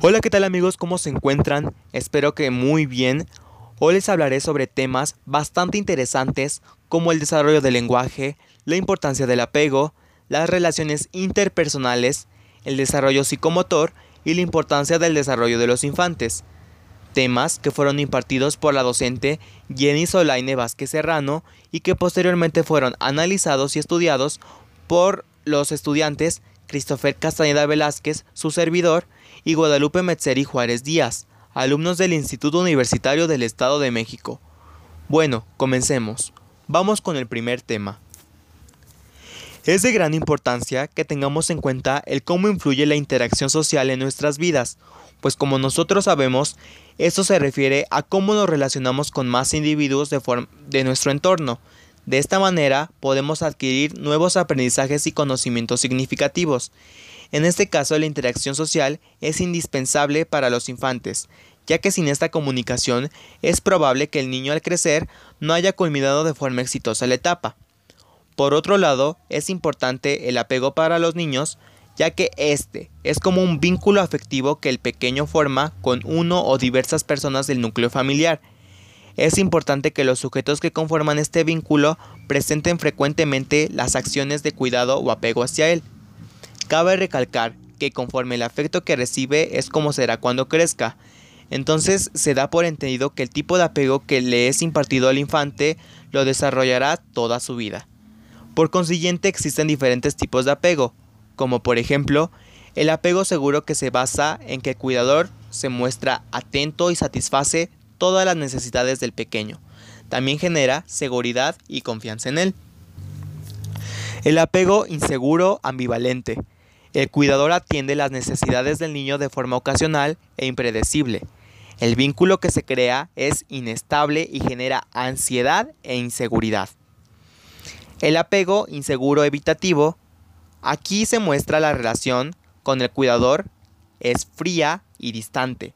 Hola, ¿qué tal amigos? ¿Cómo se encuentran? Espero que muy bien. Hoy les hablaré sobre temas bastante interesantes como el desarrollo del lenguaje, la importancia del apego, las relaciones interpersonales, el desarrollo psicomotor y la importancia del desarrollo de los infantes. Temas que fueron impartidos por la docente Jenny Solaine Vázquez Serrano y que posteriormente fueron analizados y estudiados por los estudiantes Christopher Castañeda Velázquez, su servidor, y Guadalupe Metzeri Juárez Díaz, alumnos del Instituto Universitario del Estado de México. Bueno, comencemos. Vamos con el primer tema. Es de gran importancia que tengamos en cuenta el cómo influye la interacción social en nuestras vidas, pues como nosotros sabemos, esto se refiere a cómo nos relacionamos con más individuos de, de nuestro entorno, de esta manera podemos adquirir nuevos aprendizajes y conocimientos significativos. En este caso la interacción social es indispensable para los infantes, ya que sin esta comunicación es probable que el niño al crecer no haya culminado de forma exitosa la etapa. Por otro lado, es importante el apego para los niños, ya que este es como un vínculo afectivo que el pequeño forma con uno o diversas personas del núcleo familiar, es importante que los sujetos que conforman este vínculo presenten frecuentemente las acciones de cuidado o apego hacia él. Cabe recalcar que conforme el afecto que recibe es como será cuando crezca. Entonces se da por entendido que el tipo de apego que le es impartido al infante lo desarrollará toda su vida. Por consiguiente existen diferentes tipos de apego, como por ejemplo el apego seguro que se basa en que el cuidador se muestra atento y satisface todas las necesidades del pequeño. También genera seguridad y confianza en él. El apego inseguro ambivalente. El cuidador atiende las necesidades del niño de forma ocasional e impredecible. El vínculo que se crea es inestable y genera ansiedad e inseguridad. El apego inseguro evitativo. Aquí se muestra la relación con el cuidador es fría y distante.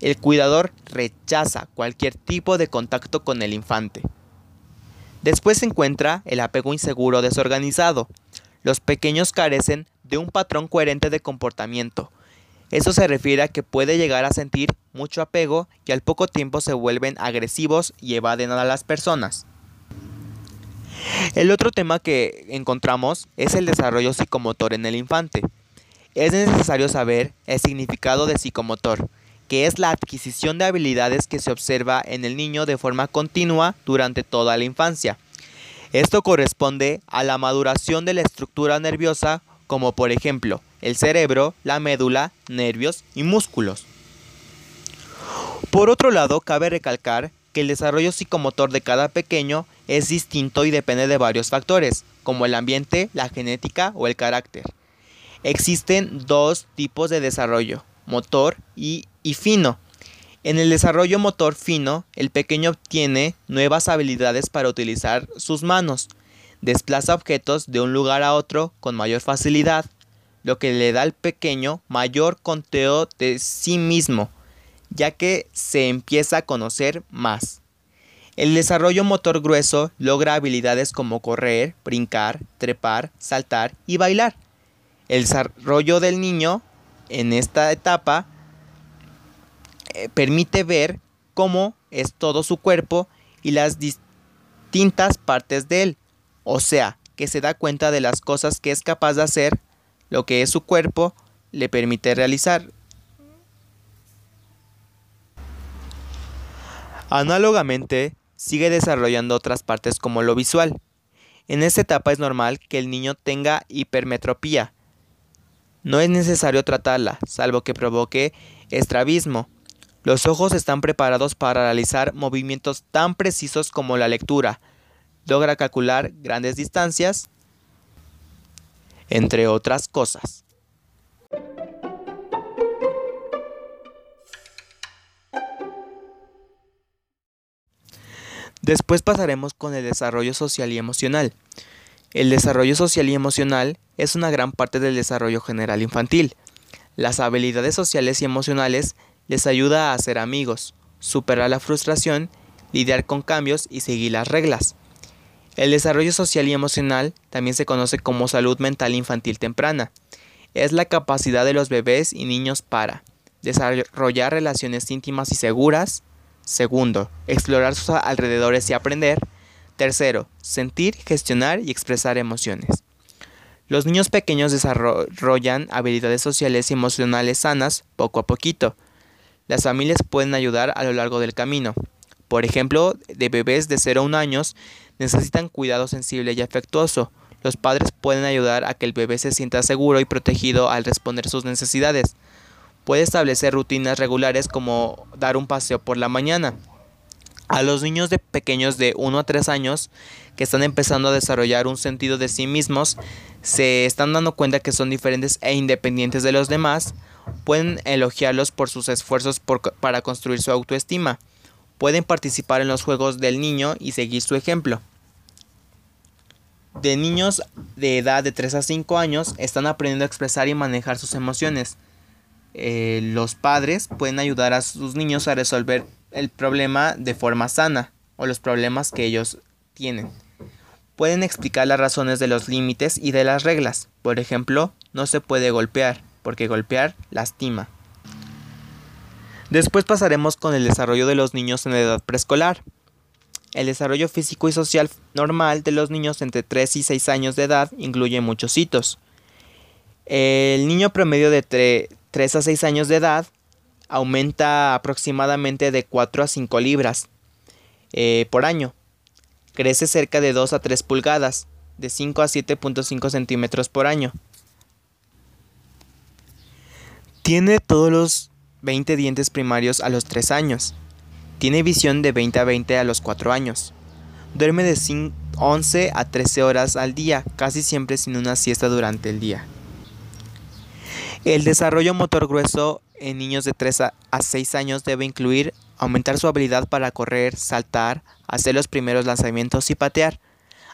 El cuidador rechaza cualquier tipo de contacto con el infante. Después se encuentra el apego inseguro desorganizado. Los pequeños carecen de un patrón coherente de comportamiento. Eso se refiere a que puede llegar a sentir mucho apego y al poco tiempo se vuelven agresivos y evaden a las personas. El otro tema que encontramos es el desarrollo psicomotor en el infante. Es necesario saber el significado de psicomotor que es la adquisición de habilidades que se observa en el niño de forma continua durante toda la infancia. Esto corresponde a la maduración de la estructura nerviosa como por ejemplo el cerebro, la médula, nervios y músculos. Por otro lado, cabe recalcar que el desarrollo psicomotor de cada pequeño es distinto y depende de varios factores, como el ambiente, la genética o el carácter. Existen dos tipos de desarrollo, motor y y fino. En el desarrollo motor fino, el pequeño obtiene nuevas habilidades para utilizar sus manos, desplaza objetos de un lugar a otro con mayor facilidad, lo que le da al pequeño mayor conteo de sí mismo, ya que se empieza a conocer más. El desarrollo motor grueso logra habilidades como correr, brincar, trepar, saltar y bailar. El desarrollo del niño en esta etapa eh, permite ver cómo es todo su cuerpo y las distintas partes de él. O sea, que se da cuenta de las cosas que es capaz de hacer, lo que es su cuerpo le permite realizar. Análogamente, sigue desarrollando otras partes como lo visual. En esta etapa es normal que el niño tenga hipermetropía. No es necesario tratarla, salvo que provoque estrabismo, los ojos están preparados para realizar movimientos tan precisos como la lectura. Logra calcular grandes distancias, entre otras cosas. Después pasaremos con el desarrollo social y emocional. El desarrollo social y emocional es una gran parte del desarrollo general infantil. Las habilidades sociales y emocionales les ayuda a hacer amigos, superar la frustración, lidiar con cambios y seguir las reglas. El desarrollo social y emocional también se conoce como salud mental infantil temprana. Es la capacidad de los bebés y niños para desarrollar relaciones íntimas y seguras. Segundo, explorar sus alrededores y aprender. Tercero, sentir, gestionar y expresar emociones. Los niños pequeños desarrollan habilidades sociales y emocionales sanas poco a poquito. Las familias pueden ayudar a lo largo del camino. Por ejemplo, de bebés de 0 a 1 años necesitan cuidado sensible y afectuoso. Los padres pueden ayudar a que el bebé se sienta seguro y protegido al responder sus necesidades. Puede establecer rutinas regulares como dar un paseo por la mañana. A los niños de pequeños de 1 a 3 años que están empezando a desarrollar un sentido de sí mismos se están dando cuenta que son diferentes e independientes de los demás, pueden elogiarlos por sus esfuerzos para construir su autoestima, pueden participar en los juegos del niño y seguir su ejemplo. De niños de edad de 3 a 5 años están aprendiendo a expresar y manejar sus emociones. Eh, los padres pueden ayudar a sus niños a resolver el problema de forma sana o los problemas que ellos tienen pueden explicar las razones de los límites y de las reglas. Por ejemplo, no se puede golpear, porque golpear lastima. Después pasaremos con el desarrollo de los niños en edad preescolar. El desarrollo físico y social normal de los niños entre 3 y 6 años de edad incluye muchos hitos. El niño promedio de 3 a 6 años de edad aumenta aproximadamente de 4 a 5 libras eh, por año. Crece cerca de 2 a 3 pulgadas, de 5 a 7.5 centímetros por año. Tiene todos los 20 dientes primarios a los 3 años. Tiene visión de 20 a 20 a los 4 años. Duerme de 11 a 13 horas al día, casi siempre sin una siesta durante el día. El desarrollo motor grueso en niños de 3 a 6 años debe incluir aumentar su habilidad para correr, saltar, hacer los primeros lanzamientos y patear,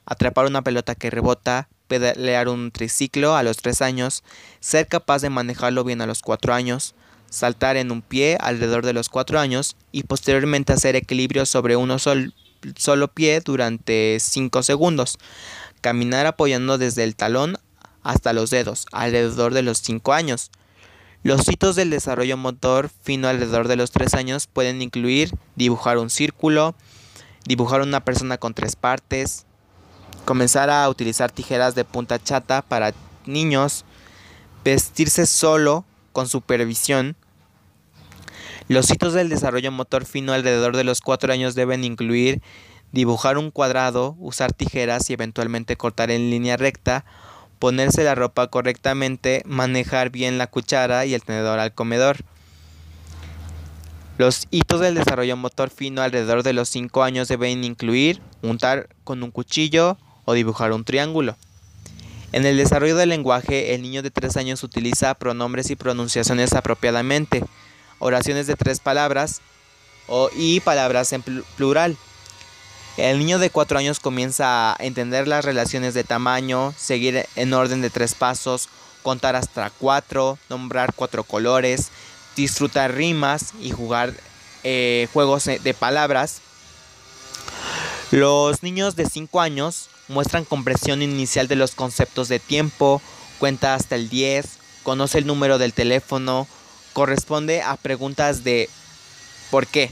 atrapar una pelota que rebota, pedalear un triciclo a los 3 años, ser capaz de manejarlo bien a los 4 años, saltar en un pie alrededor de los 4 años y posteriormente hacer equilibrio sobre uno solo pie durante 5 segundos, caminar apoyando desde el talón hasta los dedos alrededor de los 5 años. Los hitos del desarrollo motor fino alrededor de los 3 años pueden incluir dibujar un círculo, dibujar una persona con tres partes, comenzar a utilizar tijeras de punta chata para niños, vestirse solo con supervisión. Los hitos del desarrollo motor fino alrededor de los 4 años deben incluir dibujar un cuadrado, usar tijeras y eventualmente cortar en línea recta, ponerse la ropa correctamente, manejar bien la cuchara y el tenedor al comedor. Los hitos del desarrollo motor fino alrededor de los 5 años deben incluir untar con un cuchillo o dibujar un triángulo. En el desarrollo del lenguaje, el niño de 3 años utiliza pronombres y pronunciaciones apropiadamente, oraciones de tres palabras o, y palabras en plural. El niño de 4 años comienza a entender las relaciones de tamaño, seguir en orden de tres pasos, contar hasta 4, nombrar cuatro colores, disfrutar rimas y jugar eh, juegos de palabras. Los niños de 5 años muestran comprensión inicial de los conceptos de tiempo, cuenta hasta el 10, conoce el número del teléfono, corresponde a preguntas de ¿por qué?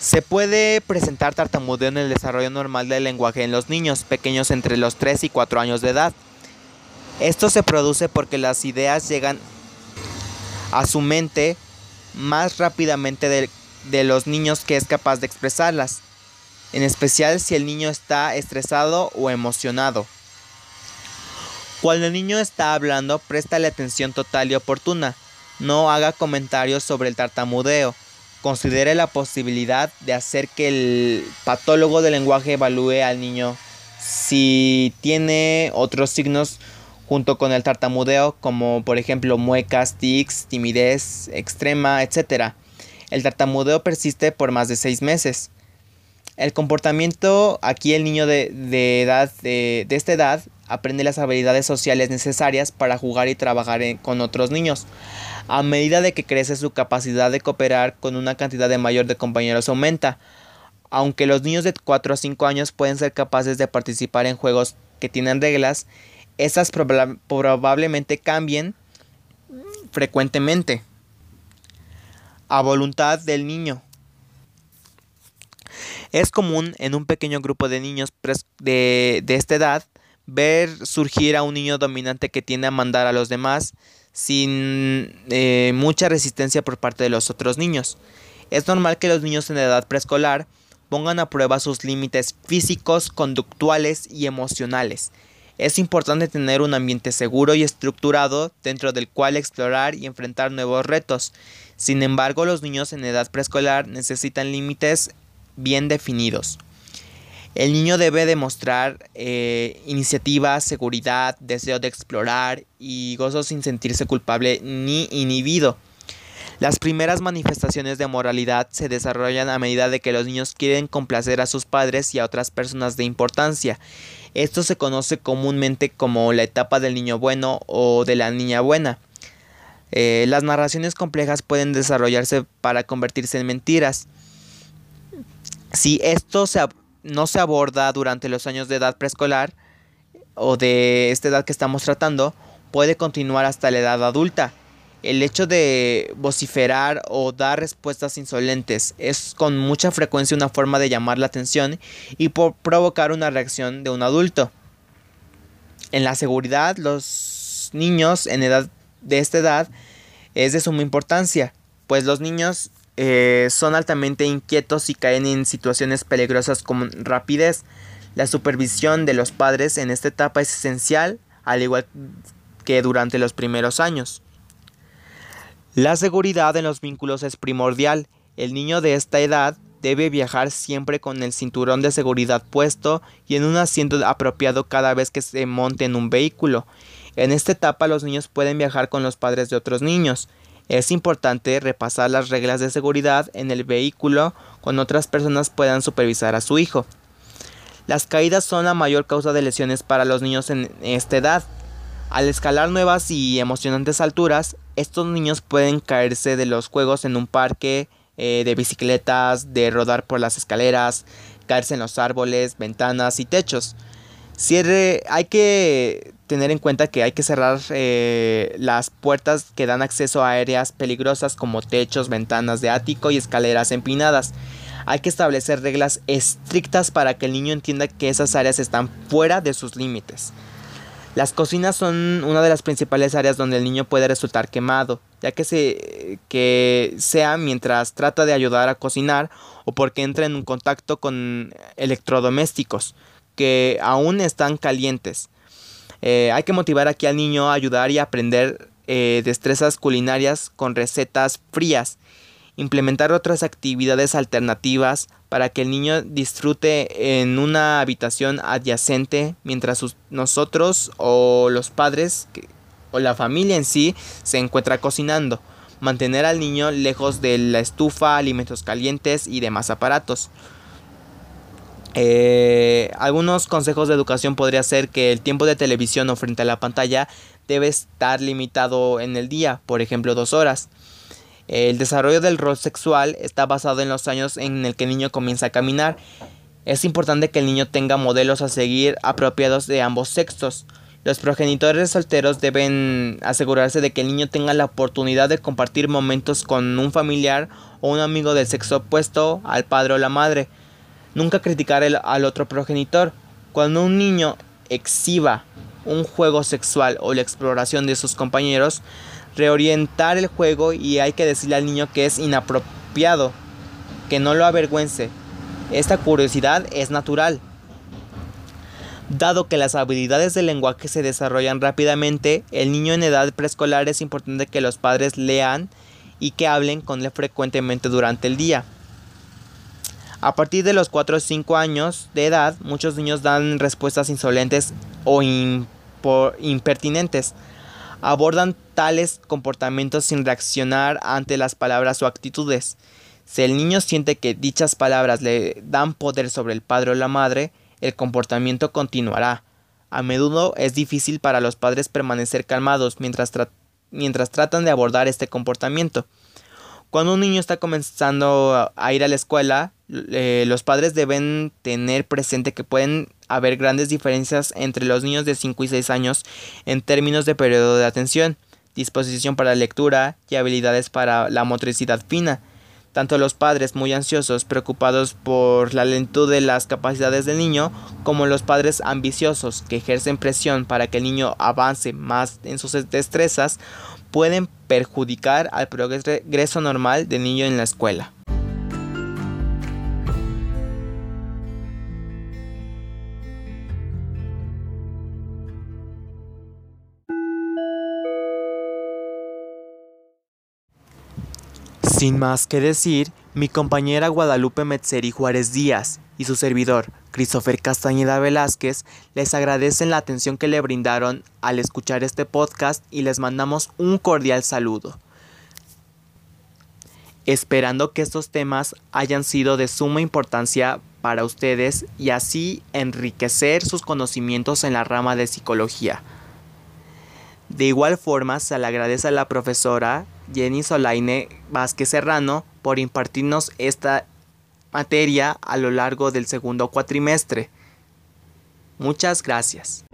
Se puede presentar tartamudeo en el desarrollo normal del lenguaje en los niños pequeños entre los 3 y 4 años de edad. Esto se produce porque las ideas llegan a su mente más rápidamente de, de los niños que es capaz de expresarlas, en especial si el niño está estresado o emocionado. Cuando el niño está hablando, préstale atención total y oportuna. No haga comentarios sobre el tartamudeo. Considere la posibilidad de hacer que el patólogo del lenguaje evalúe al niño si tiene otros signos junto con el tartamudeo como por ejemplo muecas, tics, timidez extrema, etc. El tartamudeo persiste por más de seis meses. El comportamiento, aquí el niño de, edad, de, esta edad aprende las habilidades sociales necesarias para jugar y trabajar con otros niños. A medida de que crece su capacidad de cooperar con una cantidad de mayor de compañeros aumenta. Aunque los niños de 4 a 5 años pueden ser capaces de participar en juegos que tienen reglas, estas probablemente cambien frecuentemente. a voluntad del niño. Es común en un pequeño grupo de niños de, esta edad ver surgir a un niño dominante que tiende a mandar a los demás sin eh, mucha resistencia por parte de los otros niños. Es normal que los niños en edad preescolar pongan a prueba sus límites físicos, conductuales y emocionales. Es importante tener un ambiente seguro y estructurado dentro del cual explorar y enfrentar nuevos retos. Sin embargo, los niños en edad preescolar necesitan límites bien definidos. El niño debe demostrar eh, iniciativa, seguridad, deseo de explorar y gozo sin sentirse culpable ni inhibido. Las primeras manifestaciones de moralidad se desarrollan a medida de que los niños quieren complacer a sus padres y a otras personas de importancia. Esto se conoce comúnmente como la etapa del niño bueno o de la niña buena. Eh, las narraciones complejas pueden desarrollarse para convertirse en mentiras. Si esto no se aborda durante los años de edad preescolar o de esta edad que estamos tratando, puede continuar hasta la edad adulta. El hecho de vociferar o dar respuestas insolentes es con mucha frecuencia una forma de llamar la atención y provocar una reacción de un adulto. En la seguridad, los niños en edad de esta edad es de suma importancia, pues los niños eh, son altamente inquietos y caen en situaciones peligrosas con rapidez. La supervisión de los padres en esta etapa es esencial, al igual que durante los primeros años. La seguridad en los vínculos es primordial. El niño de esta edad debe viajar siempre con el cinturón de seguridad puesto y en un asiento apropiado cada vez que se monte en un vehículo. En esta etapa los niños pueden viajar con los padres de otros niños. Es importante repasar las reglas de seguridad en el vehículo cuando otras personas puedan supervisar a su hijo. Las caídas son la mayor causa de lesiones para los niños en esta edad. Al escalar nuevas y emocionantes alturas, estos niños pueden caerse de los juegos en un parque, eh, de bicicletas, de rodar por las escaleras, caerse en los árboles, ventanas y techos. Cierre, hay que tener en cuenta que hay que cerrar eh, las puertas que dan acceso a áreas peligrosas como techos, ventanas de ático y escaleras empinadas. Hay que establecer reglas estrictas para que el niño entienda que esas áreas están fuera de sus límites. Las cocinas son una de las principales áreas donde el niño puede resultar quemado, ya que, se, que sea mientras trata de ayudar a cocinar o porque entra en un contacto con electrodomésticos que aún están calientes. Eh, hay que motivar aquí al niño a ayudar y aprender eh, destrezas culinarias con recetas frías. Implementar otras actividades alternativas para que el niño disfrute en una habitación adyacente mientras nosotros o los padres o la familia en sí se encuentra cocinando. Mantener al niño lejos de la estufa, alimentos calientes y demás aparatos. Eh, algunos consejos de educación podría ser que el tiempo de televisión o frente a la pantalla debe estar limitado en el día, por ejemplo dos horas. El desarrollo del rol sexual está basado en los años en el que el niño comienza a caminar. Es importante que el niño tenga modelos a seguir apropiados de ambos sexos. Los progenitores solteros deben asegurarse de que el niño tenga la oportunidad de compartir momentos con un familiar o un amigo del sexo opuesto al padre o la madre. Nunca criticar al otro progenitor. Cuando un niño exhiba un juego sexual o la exploración de sus compañeros, reorientar el juego y hay que decirle al niño que es inapropiado, que no lo avergüence. Esta curiosidad es natural. Dado que las habilidades del lenguaje se desarrollan rápidamente, el niño en edad preescolar es importante que los padres lean y que hablen con él frecuentemente durante el día. A partir de los 4 o 5 años de edad, muchos niños dan respuestas insolentes o impertinentes. Abordan tales comportamientos sin reaccionar ante las palabras o actitudes. Si el niño siente que dichas palabras le dan poder sobre el padre o la madre, el comportamiento continuará. A menudo es difícil para los padres permanecer calmados mientras, mientras tratan de abordar este comportamiento. Cuando un niño está comenzando a ir a la escuela, eh, los padres deben tener presente que pueden haber grandes diferencias entre los niños de 5 y 6 años en términos de periodo de atención. disposición para lectura y habilidades para la motricidad fina. Tanto los padres muy ansiosos, preocupados por la lentitud de las capacidades del niño, como los padres ambiciosos que ejercen presión para que el niño avance más en sus destrezas, pueden perjudicar al progreso normal del niño en la escuela. Sin más que decir, mi compañera Guadalupe Metzeri Juárez Díaz y su servidor, Christopher Castañeda Velázquez, les agradecen la atención que le brindaron al escuchar este podcast y les mandamos un cordial saludo. Esperando que estos temas hayan sido de suma importancia para ustedes y así enriquecer sus conocimientos en la rama de psicología. De igual forma, se le agradece a la profesora Jenny Solaine Vázquez Serrano por impartirnos esta materia a lo largo del segundo cuatrimestre. Muchas gracias.